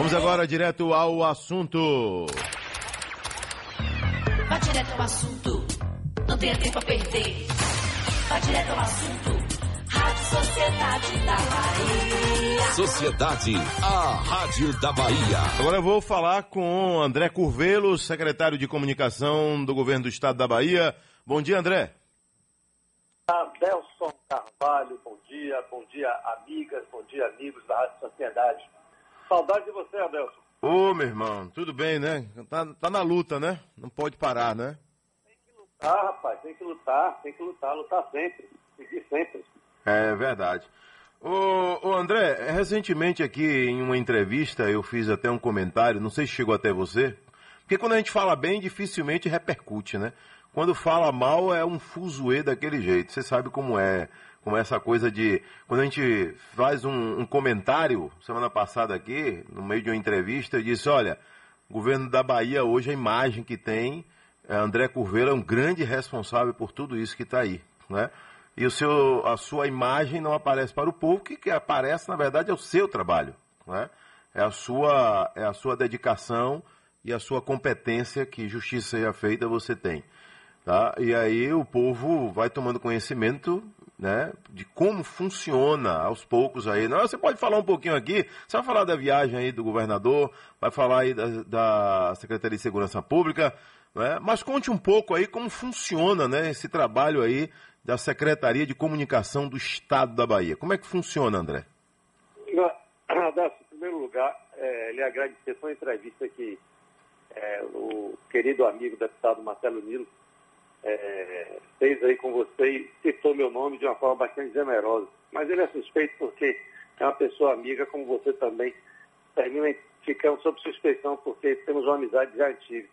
Vamos agora direto ao assunto. Vá direto ao assunto. Não tenha tempo a perder. Vá direto ao assunto. Rádio Sociedade da Bahia. Sociedade, a Rádio da Bahia. Agora eu vou falar com André Curvelo, secretário de comunicação do governo do estado da Bahia. Bom dia, André. Adelson Carvalho, bom dia, bom dia, amigas, bom dia, amigos da Rádio Sociedade. Saudade de você, Adelson. Ô, meu irmão, tudo bem, né? Tá, tá na luta, né? Não pode parar, né? Tem que lutar, rapaz, tem que lutar, tem que lutar, lutar sempre, seguir sempre. É verdade. Ô, ô, André, recentemente aqui em uma entrevista eu fiz até um comentário, não sei se chegou até você, porque quando a gente fala bem, dificilmente repercute, né? Quando fala mal é um fuzuê daquele jeito. Você sabe como é, como é essa coisa de. Quando a gente faz um, um comentário, semana passada aqui, no meio de uma entrevista, eu disse: olha, o governo da Bahia hoje, a imagem que tem, é André Curveiro é um grande responsável por tudo isso que está aí. Né? E o seu, a sua imagem não aparece para o povo, que, que aparece, na verdade, é o seu trabalho. Né? É, a sua, é a sua dedicação e a sua competência que justiça seja feita você tem. Tá? E aí o povo vai tomando conhecimento né, de como funciona aos poucos aí. Não, você pode falar um pouquinho aqui, você vai falar da viagem aí do governador, vai falar aí da, da Secretaria de Segurança Pública, né, mas conte um pouco aí como funciona né, esse trabalho aí da Secretaria de Comunicação do Estado da Bahia. Como é que funciona, André? Em primeiro lugar, é, lhe agradecer a entrevista que é, o querido amigo deputado Marcelo Nilo é, fez aí com você e citou meu nome de uma forma bastante generosa. Mas ele é suspeito porque é uma pessoa amiga, como você também, termina ficando sob suspeição porque temos uma amizade já antiga.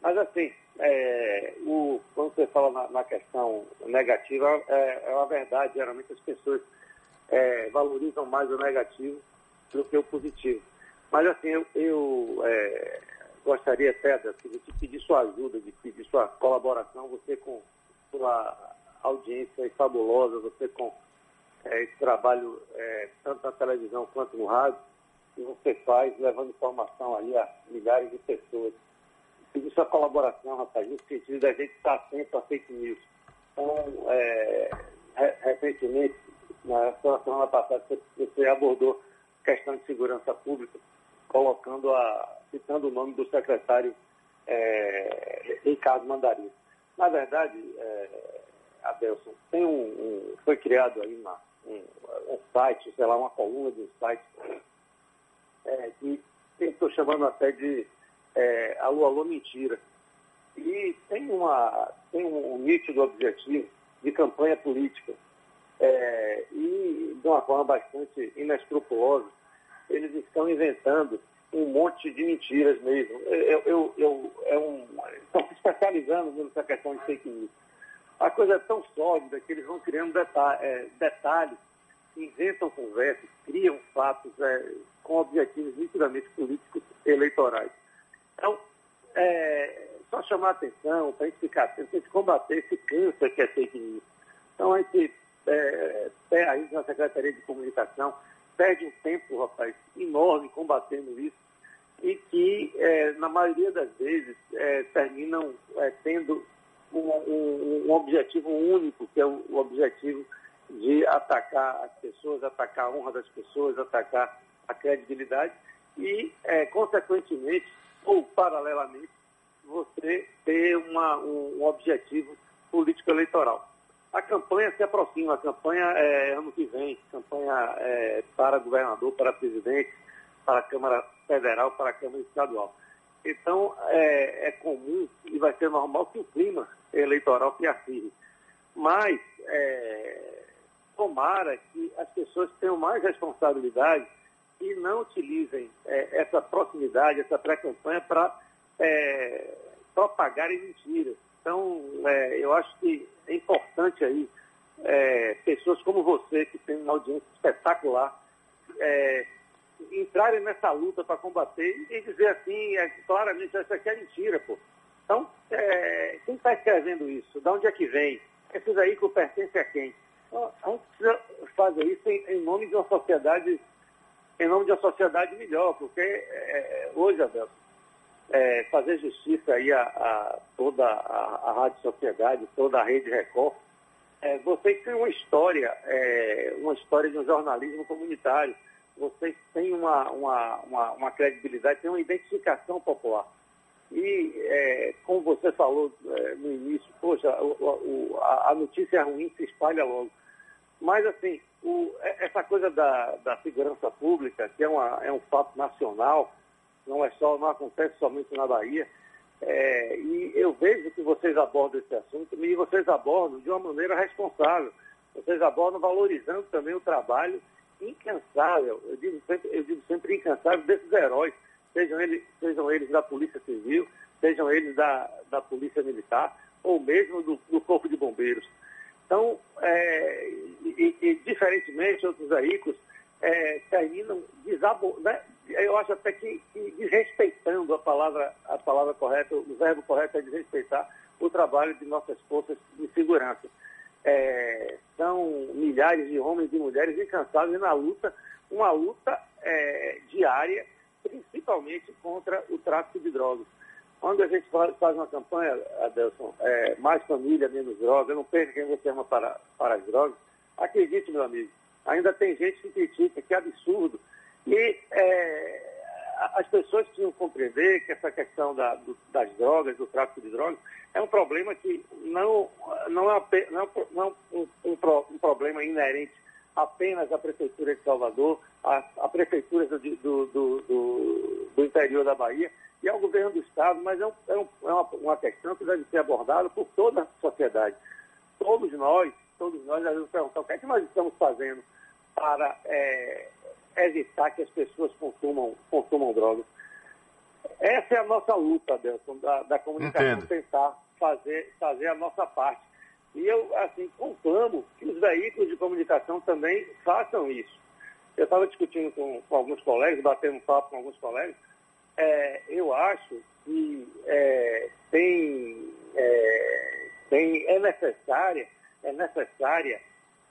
Mas assim, é, o, quando você fala na, na questão negativa, é, é, uma verdade. Geralmente as pessoas é, valorizam mais o negativo do que o positivo. Mas assim, eu, eu é, gostaria até de pedir sua ajuda, de pedir sua colaboração, você com sua audiência fabulosa, você com é, esse trabalho é, tanto na televisão quanto no rádio, que você faz, levando informação aí a milhares de pessoas. Pedir sua colaboração, rapaz, no sentido da gente estar atento a fake news. Então, é, recentemente, na semana passada, você abordou questão de segurança pública, colocando a, citando o nome do secretário é, Ricardo Mandarim. Na verdade, é, Adelson, tem um, um, foi criado aí uma, um, um, site, sei lá, uma coluna de um site, é, que estou chamando até de é, Alô, Alô Mentira. E tem, uma, tem um, um nítido objetivo de campanha política. É, e de uma forma bastante inescrupulosa, eles estão inventando um monte de mentiras mesmo. Eu, eu, eu, é um, estão se especializando nessa questão de fake news. A coisa é tão sólida que eles vão criando é, detalhes inventam conversas, criam fatos é, com objetivos nitidamente políticos eleitorais. Então, é, só chamar atenção, para a gente ficar atento, para a gente combater esse câncer que é fake news. Então, a gente, é, aí na Secretaria de Comunicação, perde um tempo, rapaz, enorme combatendo isso e que, é, na maioria das vezes, é, terminam é, tendo um, um, um, objetivo único, que é o, o, objetivo de atacar as pessoas, atacar a honra das pessoas, atacar a credibilidade e, é, consequentemente, ou paralelamente, você ter uma, um, um objetivo político-eleitoral. A campanha se aproxima, a campanha é ano que vem, campanha é, para governador, para presidente, para a Câmara Federal, para a Câmara Estadual. Então, é, é comum e vai ser normal que o clima eleitoral se afirme. Mas, é, tomara que as pessoas tenham mais responsabilidade e não utilizem é, essa proximidade, essa pré-campanha para é, propagarem mentiras. Então, é, eu acho que é importante aí é, pessoas como você, que tem uma audiência espetacular, é, entrarem nessa luta para combater e dizer assim, é, claramente, isso aqui é mentira, pô. Então, é, quem está escrevendo isso? De onde é que vem? Esse veículo pertence a quem? Então, a gente precisa fazer isso em, em nome de uma sociedade em nome de uma sociedade melhor, porque é, hoje, Abel, é, fazer justiça aí a, a toda a, a Rádio Sociedade, toda a Rede Record, é, vocês têm uma história, é, uma história de um jornalismo comunitário, vocês têm uma, uma, uma, uma credibilidade, têm uma identificação popular. E, é, como você falou é, no início, poxa, o, o, a notícia ruim se espalha logo. Mas, assim, o, é, essa coisa da, da segurança pública, que é, uma, é um fato nacional, não é só, não acontece somente na Bahia, é, e eu vejo que vocês abordam esse assunto e vocês abordam de uma maneira responsável. Vocês abordam valorizando também o trabalho incansável, eu digo sempre, eu digo sempre incansável desses heróis, sejam eles, sejam eles da Polícia Civil, sejam eles da, da Polícia Militar, ou mesmo do, do Corpo de Bombeiros. Então, é, e, e, diferentemente outros veículos, é, terminam desabo, né? eu acho até que, que desrespeitando a palavra, a palavra correta, o verbo correto é desrespeitar o trabalho de nossas forças de segurança. É, são milhares de homens e mulheres incansáveis na luta, uma luta é, diária, principalmente contra o tráfico de drogas. Quando a gente faz uma campanha, Adelson, é, mais família, menos drogas, não perca quem você ama para, para as drogas, acredite, meu amigo, ainda tem gente que critica, que é absurdo. E é, as pessoas precisam compreender que essa questão da, do, das drogas, do tráfico de drogas, é um problema que não, não é, não, não um, um, um, problema inerente apenas à Prefeitura de Salvador, à, prefeituras do, do, do, do, interior da Bahia e ao governo do Estado, mas é, um, é, é uma, uma, questão que deve ser abordada por toda a sociedade. Todos nós, todos nós devemos perguntar o que é que nós estamos fazendo para é, evitar que as pessoas consumam, consumam drogas. Essa é a nossa luta, Adelson, da, da comunicação, Entendo. tentar fazer, fazer a nossa parte. E eu, assim, conclamo que os veículos de comunicação também façam isso. Eu estava discutindo com, com, alguns colegas, batendo um papo com alguns colegas, é, eu acho que é, tem, é, tem, é necessária, é necessária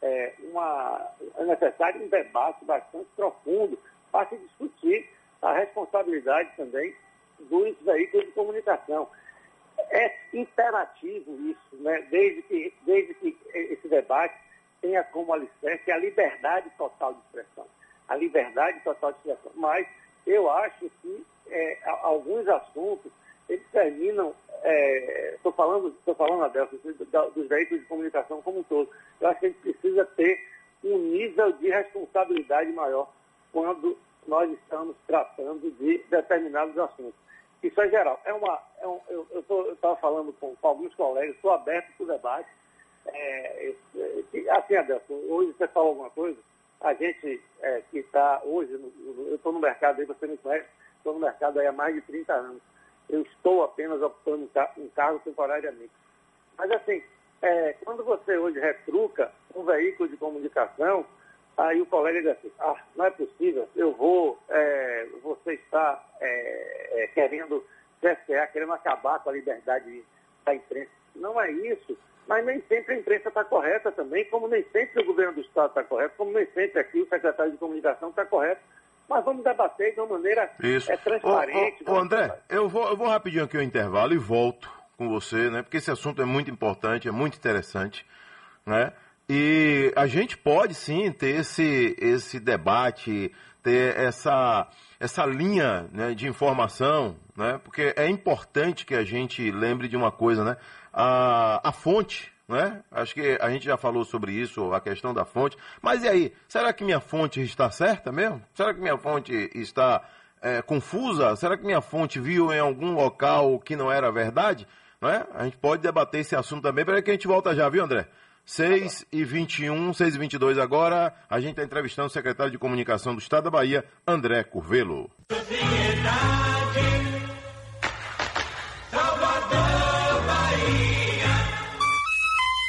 é, uma, é necessário um debate bastante profundo para se discutir a responsabilidade também dos veículos de comunicação. É imperativo isso, né? desde, que, desde que esse debate tenha como alicerce a liberdade total de expressão. A liberdade total de expressão. Mas eu acho que é, alguns assuntos eles terminam estou é, falando, tô falando, Adelson, dos veículos de comunicação como um todo. Eu acho que a gente precisa ter um nível de responsabilidade maior quando nós estamos tratando de determinados assuntos. Isso é geral. É uma, é um, eu estava falando com, com, alguns colegas, estou aberto para o debate. É, assim, Adelson, hoje você falou alguma coisa, a gente é, que está hoje, eu estou no mercado aí, você me conhece, estou no mercado aí há mais de 30 anos eu estou apenas ocupando um cargo temporariamente. Mas assim, é, quando você hoje retruca um veículo de comunicação, aí o colega diz assim, ah, não é possível, eu vou, é, você está é, é querendo cercear, querendo acabar com a liberdade da imprensa. Não é isso, mas nem sempre a imprensa está correta também, como nem sempre o governo do Estado está correto, como nem sempre aqui o secretário de comunicação está correto mas vamos debater de uma maneira Isso. É, transparente. Ô, ô, ô André, eu vou, eu vou rapidinho aqui o intervalo e volto com você, né? Porque esse assunto é muito importante, é muito interessante, né? E a gente pode sim ter esse, esse debate, ter essa, essa linha né, de informação, né? Porque é importante que a gente lembre de uma coisa, né? A, a fonte né? Acho que a gente já falou sobre isso, a questão da fonte. Mas e aí, será que minha fonte está certa mesmo? Será que minha fonte está é, confusa? Será que minha fonte viu em algum local que não era verdade? Não é? A gente pode debater esse assunto também. Peraí que a gente volta já, viu, André? 6 e 21, 6 e 22 agora, a gente está entrevistando o secretário de Comunicação do Estado da Bahia, André Curvelo.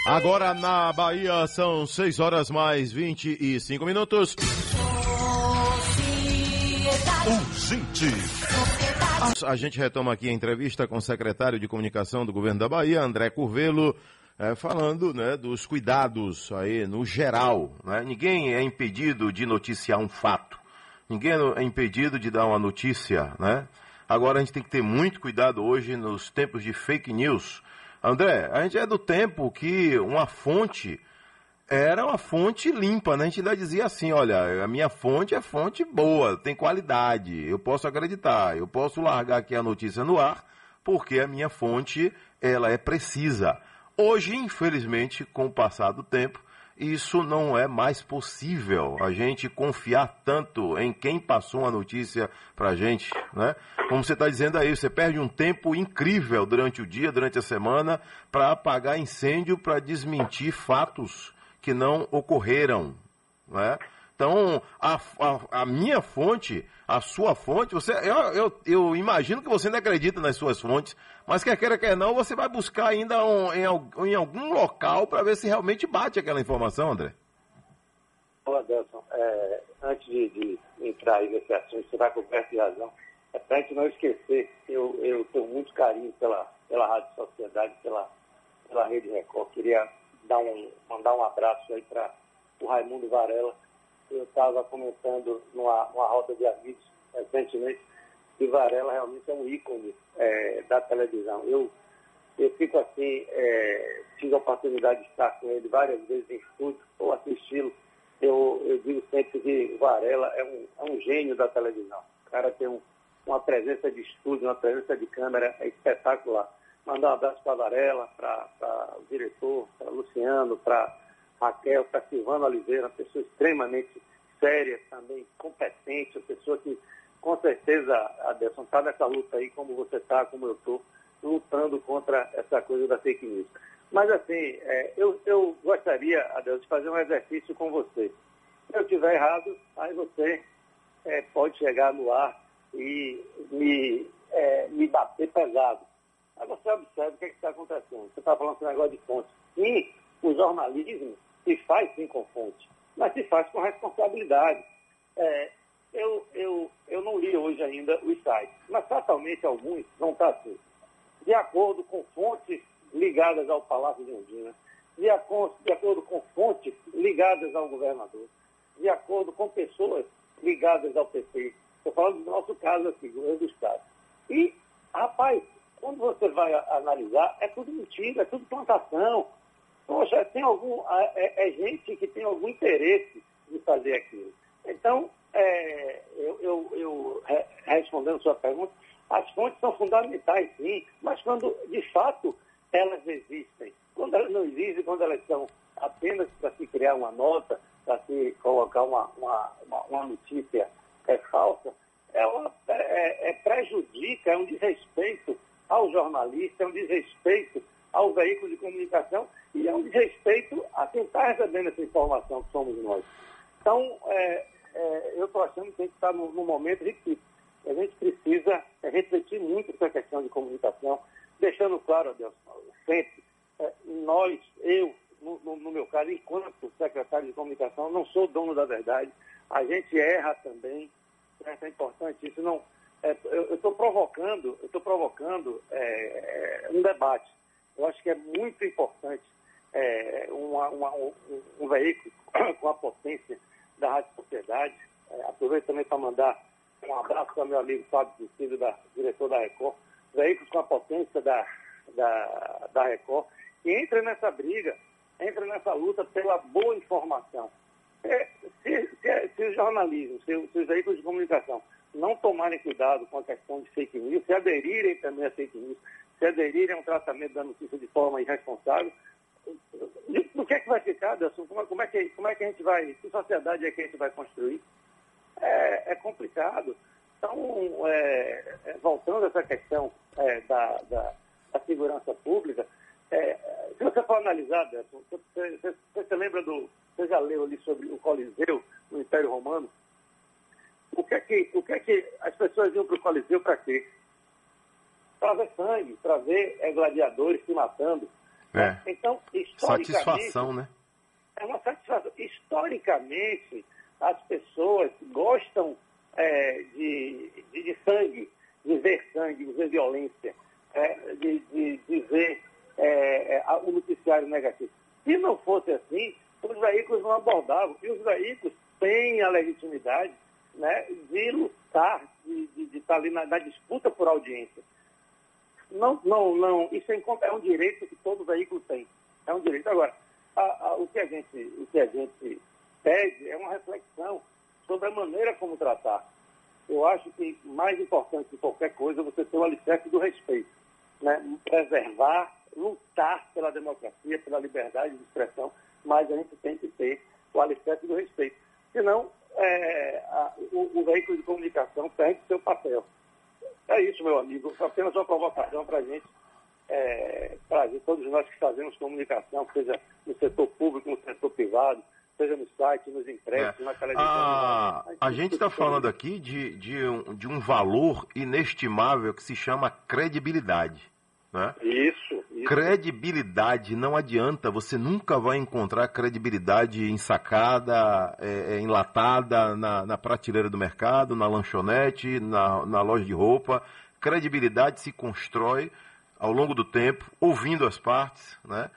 Agora na Bahia são 6 horas mais 25 minutos. Urgente. A gente retoma aqui a entrevista com o secretário de Comunicação do Governo da Bahia, André Curvelo, é, falando né, dos cuidados aí no geral. Né? Ninguém é impedido de noticiar um fato. Ninguém é impedido de dar uma notícia, né? Agora a gente tem que ter muito cuidado hoje nos tempos de fake news. André, a gente é do tempo que uma fonte era uma fonte limpa, né? A gente ainda dizia assim, olha, a minha fonte é fonte boa, tem qualidade, eu posso acreditar, eu posso largar aqui a notícia no ar, porque a minha fonte, ela é precisa. Hoje, infelizmente, com o passar do tempo, isso não é mais possível, a gente confiar tanto em quem passou uma notícia para a gente, né? Como você está dizendo aí, você perde um tempo incrível durante o dia, durante a semana, para apagar incêndio, para desmentir fatos que não ocorreram, né? Então, a, a, a, minha fonte, a sua fonte, você, eu, eu, eu, imagino que você não acredita nas suas fontes, mas quer queira, quer não, você vai buscar ainda um, em, em, algum local para ver se realmente bate aquela informação, André. Olá, Adelson, é, antes de, de, entrar aí nesse assunto, você vai coberto de razão. É para a gente não esquecer, eu, eu tenho muito carinho pela, pela Rádio Sociedade, pela, pela Rede Record. Queria dar um, mandar um abraço aí para o Raimundo Varela, eu estava comentando numa, numa roda de amigos recentemente que Varela realmente é um ícone é, da televisão. Eu, eu fico assim, é, tive a oportunidade de estar com ele várias vezes em estúdio ou assisti-lo. Eu, eu digo sempre que Varela é um, é um gênio da televisão. O cara tem um, uma presença de estúdio, uma presença de câmera é espetacular. Mandar um abraço para Varela, para o diretor, para Luciano, para Raquel, para Silvana Oliveira, uma pessoa extremamente séria, também competente, uma pessoa que, com certeza, Adelson, está nessa luta aí, como você está, como eu estou, lutando contra essa coisa da fake news. Mas, assim, é, eu, eu gostaria, Adelson, de fazer um exercício com você. Se eu estiver errado, aí você é, pode chegar no ar e me, é, me bater pesado. Aí você observa o que é está acontecendo. Você está falando esse negócio de fonte. Sim, o jornalismo se faz sim com fonte, mas se faz com responsabilidade. É, eu, eu, eu não li hoje ainda os sites, mas fatalmente alguns vão estar assim. De acordo com fontes ligadas ao Palácio de Ondina, de acordo, de acordo com fontes ligadas ao governador, de acordo com pessoas ligadas ao PT. Estou falando do nosso caso aqui, governo do Estado. E, rapaz, quando você vai analisar, é tudo mentira, é tudo plantação, Poxa, tem algum, é, é gente que tem algum interesse de fazer aquilo. Então, é, eu, eu, eu, respondendo sua pergunta, as fontes são fundamentais, sim, mas quando de fato elas existem. Quando elas não existem, quando elas são apenas para se criar uma nota, para se colocar uma, uma, uma, uma notícia é, falsa, ela é, é, prejudica, é um desrespeito ao jornalista, é um desrespeito ao veículo de comunicação e é um desrespeito a quem está recebendo essa informação, que somos nós. Então, é, é, eu estou achando que no, no, momento, repito, a gente precisa refletir muito essa questão de comunicação, deixando claro, Adeus, sempre, é, nós, eu, no, no, meu caso, enquanto secretário de comunicação, não sou dono da verdade, a gente erra também, é importante isso, não, é, eu estou provocando, eu estou provocando é, um debate. Eu acho que é muito importante é, uma, uma, um, um, veículo com a potência da Rádio Sociedade. É, aproveito também para mandar um abraço para meu amigo Fábio Cecílio, da, diretor da Record. Veículos com a potência da, da, da Record. E entra nessa briga, entra nessa luta pela boa informação. É, se, se, se, o jornalismo, se, se os veículos de comunicação não tomarem cuidado com a questão de fake news, se aderirem também a fake news, se aderirem a um tratamento da notícia de forma irresponsável, do que é que vai ficar? Como, como, é que, como é que a gente vai, que sociedade é que a gente vai construir? É, é complicado. Então, é, é voltando a essa questão é, da, da, da, segurança pública, é, se você for analisar, Anderson, você, você, você, lembra do. Você já leu ali sobre o Coliseu, no Império Romano? O que é que, o que, é que as pessoas iam para o Coliseu para quê? Para ver sangue, para ver é, gladiadores se matando é. Então, historicamente. Satisfação, né? É uma satisfação. Historicamente, as pessoas gostam é, de, de, de, sangue, de ver sangue, de ver violência, é, de, de, de, ver é, é o noticiário negativo. Se não fosse assim, os veículos não abordavam. E os veículos têm a legitimidade né, de lutar, de, de, de estar ali na, na, disputa por audiência. Não, não, não, isso é, é um direito que todo veículo tem. É um direito. Agora, a, a, o, que a gente, o que a gente pede é uma reflexão sobre a maneira como tratar. Eu acho que mais importante que qualquer coisa é você ter o alicerce do respeito. Né? Preservar, lutar pela democracia, pela liberdade de expressão, mas a gente tem que ter o alicerce do respeito. Senão, é, a, o, o, veículo de comunicação perde seu papel. É isso, meu amigo. Apenas uma provocação para a gente, é, para todos nós que fazemos comunicação, seja no setor público, no setor privado, seja no site, nos impressos, é. na televisão. Ah, a, a gente está falando aqui de, de, um, de um valor inestimável que se chama credibilidade. Né? Isso, isso. Credibilidade não adianta, você nunca vai encontrar credibilidade ensacada, é, é, enlatada na, na, prateleira do mercado, na lanchonete, na, na loja de roupa. Credibilidade se constrói ao longo do tempo, ouvindo as partes, né?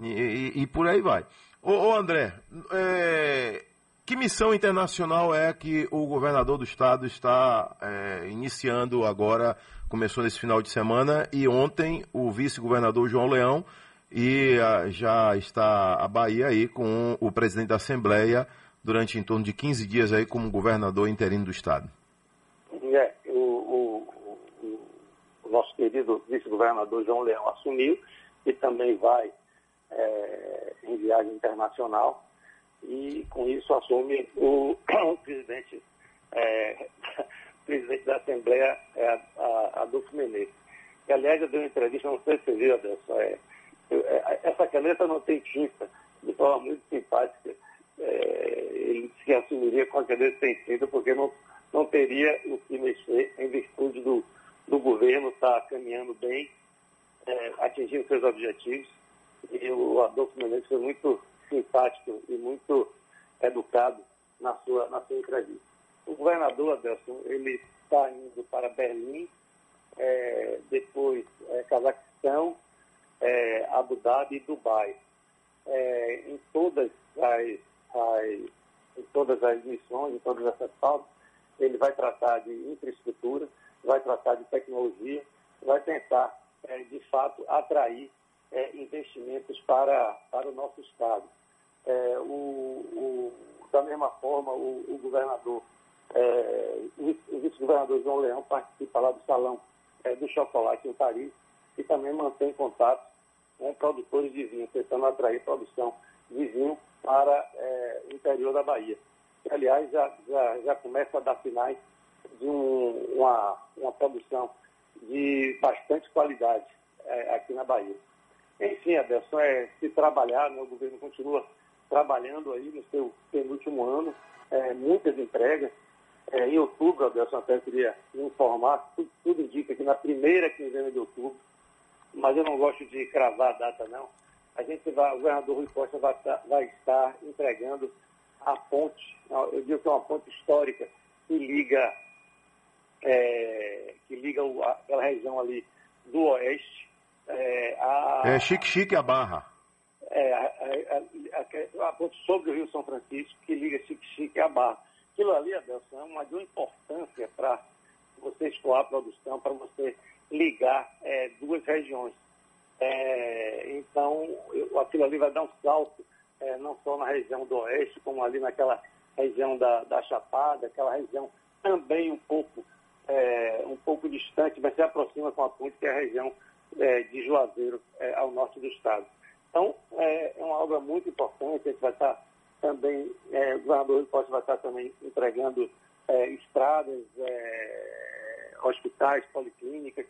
E, e, e por aí vai. Ô, ô André, é, que missão internacional é que o governador do estado está é, iniciando agora? Começou nesse final de semana e ontem o vice-governador João Leão e a, ah, já está a Bahia aí com o presidente da Assembleia durante em torno de 15 dias aí como governador interino do estado. É, o, o, o, o nosso querido vice-governador João Leão assumiu e também vai é, em viagem internacional e com isso assume o, o presidente, é, presidente da Assembleia, é, Adolfo Menezes. E, aliás, eu dei uma entrevista, não sei se você viu, Adelson, é, é, essa caneta não tem tinta, de forma muito simpática. É, ele se assumiria com a caneta sem tinta, porque não, não teria o que mexer em virtude do, do governo estar tá caminhando bem, é, atingindo seus objetivos. E o Adolfo Menezes foi muito simpático e muito educado na sua, na sua entrevista. O governador, Adelson, ele está indo para Berlim, é, depois é, Cazaquistão, é, Abu Dhabi e Dubai. É, em, todas as, as, em todas as missões, em todas essas pautas, ele vai tratar de infraestrutura, vai tratar de tecnologia, vai tentar, é, de fato, atrair é, investimentos para, para o nosso Estado. É, o, o, da mesma forma, o, o governador, é, o vice-governador João Leão participa lá do Salão é, do Chocolate em Paris e também mantém contato com produtores de vinho, tentando atrair produção de vinho para é, o interior da Bahia. Aliás, já, já, já começa a dar sinais de um, uma, uma produção de bastante qualidade é, aqui na Bahia. Enfim, Adelson, é se trabalhar, né, o governo continua trabalhando aí no seu penúltimo ano, é, muitas entregas. É, em outubro, Adelson, até queria informar, tudo, tudo, indica que na primeira quinzena de outubro, mas eu não gosto de cravar a data não, a gente vai, o governador Rui Costa vai, vai estar entregando a ponte, eu digo que é uma ponte histórica que liga, é, que liga aquela região ali do oeste é, a... É Chique Chique a Barra é, a, a, a, ponte sobre o Rio São Francisco, que liga Chique-Chique a Barra. Aquilo ali, Adelson, é uma de uma importância para você escoar a produção, para você ligar é, duas regiões. É, então, eu, aquilo ali vai dar um salto, é, não só na região do oeste, como ali naquela região da, da Chapada, aquela região também um pouco, é, um pouco distante, mas se aproxima com a ponte, que é a região é, de Juazeiro, ao norte do estado. Então, é, é, uma obra muito importante, a gente vai estar também, é, o governador Costa vai estar também entregando é, estradas, é, hospitais, policlínicas,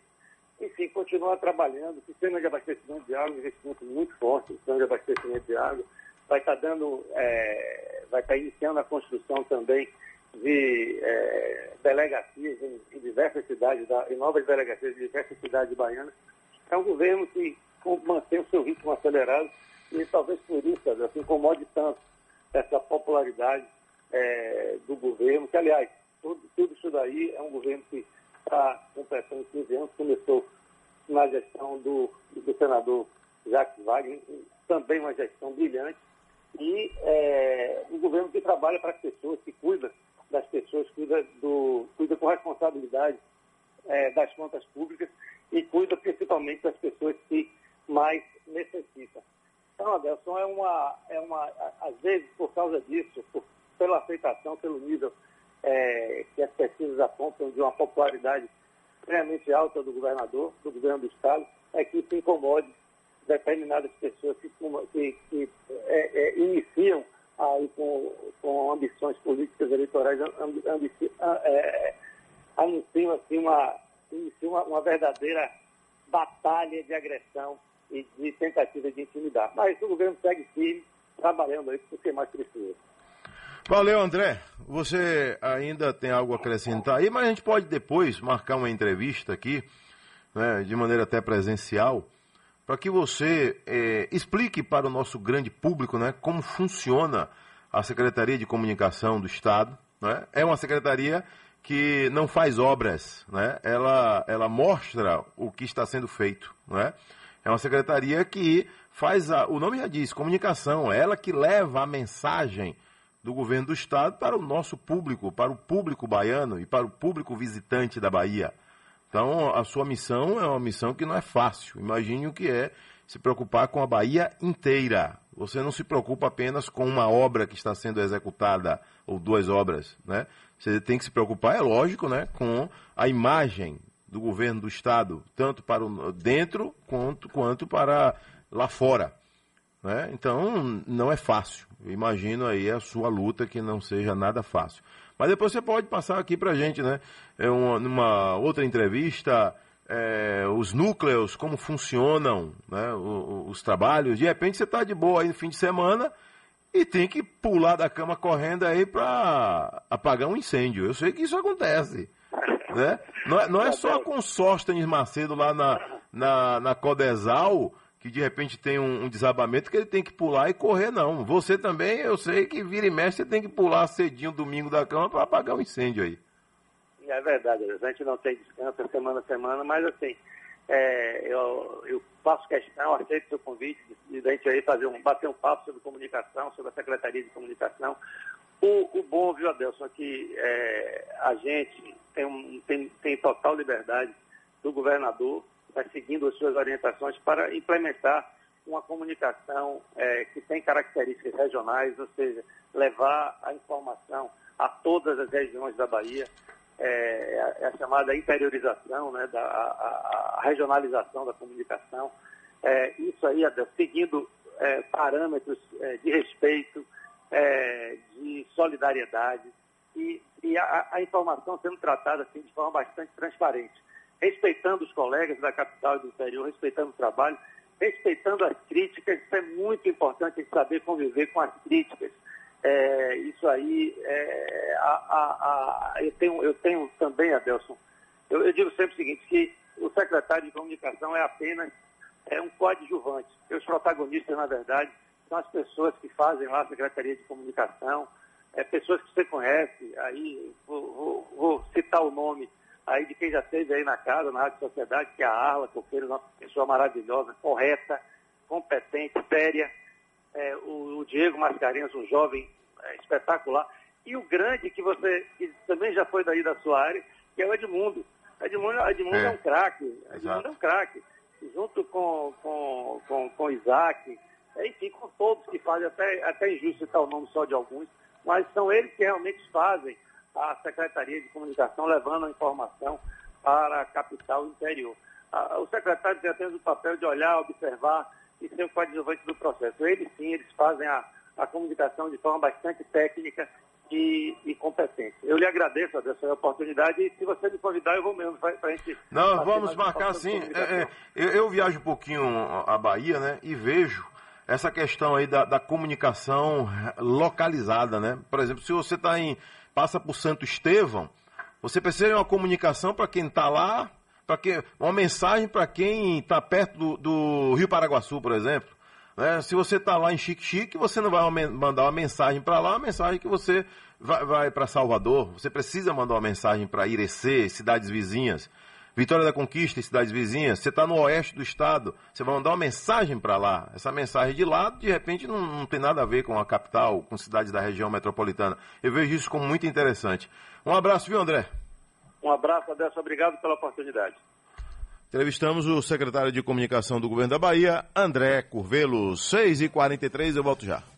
enfim, continuar trabalhando, sistema de abastecimento de água, investimento muito forte, sistema de abastecimento de água, vai estar dando, é, vai estar iniciando a construção também de é, delegacias em, em, diversas cidades, da, em novas delegacias de diversas cidades baianas. É um governo que mantém o seu ritmo acelerado e talvez por isso, assim, incomode tanto essa popularidade é, do governo, que aliás, tudo, tudo, isso daí é um governo que está completando 15 anos, começou na gestão do, do senador Jacques Wagner, também uma gestão brilhante, e é, um governo que trabalha para as pessoas, que cuida das pessoas, cuida, do, cuida com responsabilidade é, das contas públicas e cuida principalmente das pessoas que mais necessitam. Então, Adelson, é uma, é uma, às vezes, por causa disso, por, pela aceitação, pelo nível é, que as pesquisas apontam de uma popularidade extremamente alta do governador, do governo do Estado, é que isso incomode determinadas pessoas que, que, que é, é, iniciam aí com, com ambições políticas eleitorais, ambici, é, anunciam assim uma, iniciam uma, uma verdadeira batalha de agressão e de tentativa de intimidar. Mas o governo segue firme, trabalhando aí porque mais precisa. Valeu, André. Você ainda tem algo a acrescentar aí, mas a gente pode depois marcar uma entrevista aqui, né, de maneira até presencial, para que você é, explique para o nosso grande público né, como funciona a Secretaria de Comunicação do Estado. Né? É uma secretaria que não faz obras, né? ela, ela mostra o que está sendo feito. Né? É uma secretaria que faz, a, o nome já diz, comunicação, é ela que leva a mensagem do governo do estado para o nosso público, para o público baiano e para o público visitante da Bahia. Então, a sua missão é uma missão que não é fácil. Imagine o que é se preocupar com a Bahia inteira. Você não se preocupa apenas com uma obra que está sendo executada ou duas obras, né? Você tem que se preocupar, é lógico, né, com a imagem do governo do estado, tanto para o dentro quanto, quanto para lá fora. Né? Então, não é fácil. Eu imagino aí a sua luta que não seja nada fácil. Mas depois você pode passar aqui para a gente, né? É uma, numa outra entrevista, é, os núcleos, como funcionam né? os, os trabalhos. De repente você está de boa aí no fim de semana e tem que pular da cama correndo aí para apagar um incêndio. Eu sei que isso acontece. Né? Não, é, não é só com Sóstenes Macedo lá na, na, na Codesal que de repente tem um, um, desabamento que ele tem que pular e correr, não. Você também, eu sei que vira e mexe, você tem que pular cedinho domingo da cama para apagar o um incêndio aí. É verdade, a gente não tem descanso semana a semana, mas assim, é, eu, eu faço questão, aceito o seu convite de, a gente aí fazer um, bater um papo sobre comunicação, sobre a Secretaria de Comunicação. O, o bom, viu, Adelson, é que é, a gente tem, um, tem, tem total liberdade do governador, vai seguindo as suas orientações para implementar uma comunicação é, que tem características regionais, ou seja, levar a informação a todas as regiões da Bahia, é, é a chamada interiorização, né, da, a, a regionalização da comunicação. É, isso aí, seguindo é, parâmetros é, de respeito, é, de solidariedade e, e a, a, informação sendo tratada assim, de forma bastante transparente, respeitando os colegas da capital e do interior, respeitando o trabalho, respeitando as críticas. Isso é muito importante saber conviver com as críticas. É, isso aí, é, a, a, eu, tenho, eu tenho também, Adelson, eu, eu digo sempre o seguinte, que o secretário de comunicação é apenas é um coadjuvante. Os protagonistas, na verdade, são as pessoas que fazem lá a Secretaria de Comunicação, é, pessoas que você conhece, aí vou, vou, vou, citar o nome aí de quem já esteve aí na casa, na Rádio Sociedade, que é a Arla Coqueiro, uma pessoa maravilhosa, correta, competente, séria, é, o, o, Diego Mascarenhas, um jovem é, espetacular, e o grande que você, que também já foi daí da sua área, que é o Edmundo. Edmundo, Edmundo é. é um craque, Edmundo é um craque. Junto com, com, com, com Isaac, enfim, com todos que fazem, até, até injusto citar o nome só de alguns, mas são eles que realmente fazem a Secretaria de Comunicação levando a informação para a capital interior. O secretário tem apenas o papel de olhar, observar e ser o coadjuvante do processo. Eles sim, eles fazem a, a comunicação de forma bastante técnica e, e, competente. Eu lhe agradeço essa oportunidade e se você me convidar, eu vou mesmo para a gente. Não, vamos marcar sim. É, é, eu, eu, viajo um pouquinho a Bahia, né, e vejo essa questão aí da, da comunicação localizada, né? Por exemplo, se você está em passa por Santo Estevão, você precisa de uma comunicação para quem está lá, para que uma mensagem para quem está perto do, do, Rio Paraguaçu, por exemplo. Né? Se você está lá em Chique-Chique, você não vai mandar uma mensagem para lá, uma mensagem que você vai, vai para Salvador. Você precisa mandar uma mensagem para Irecê, cidades vizinhas. Vitória da Conquista e cidades vizinhas, você está no oeste do estado, você vai mandar uma mensagem para lá. Essa mensagem de lá, de repente, não, não, tem nada a ver com a capital, com cidades da região metropolitana. Eu vejo isso como muito interessante. Um abraço, viu, André? Um abraço, Adelson, obrigado pela oportunidade. Entrevistamos o secretário de Comunicação do Governo da Bahia, André Curvelo. 6h43, eu volto já.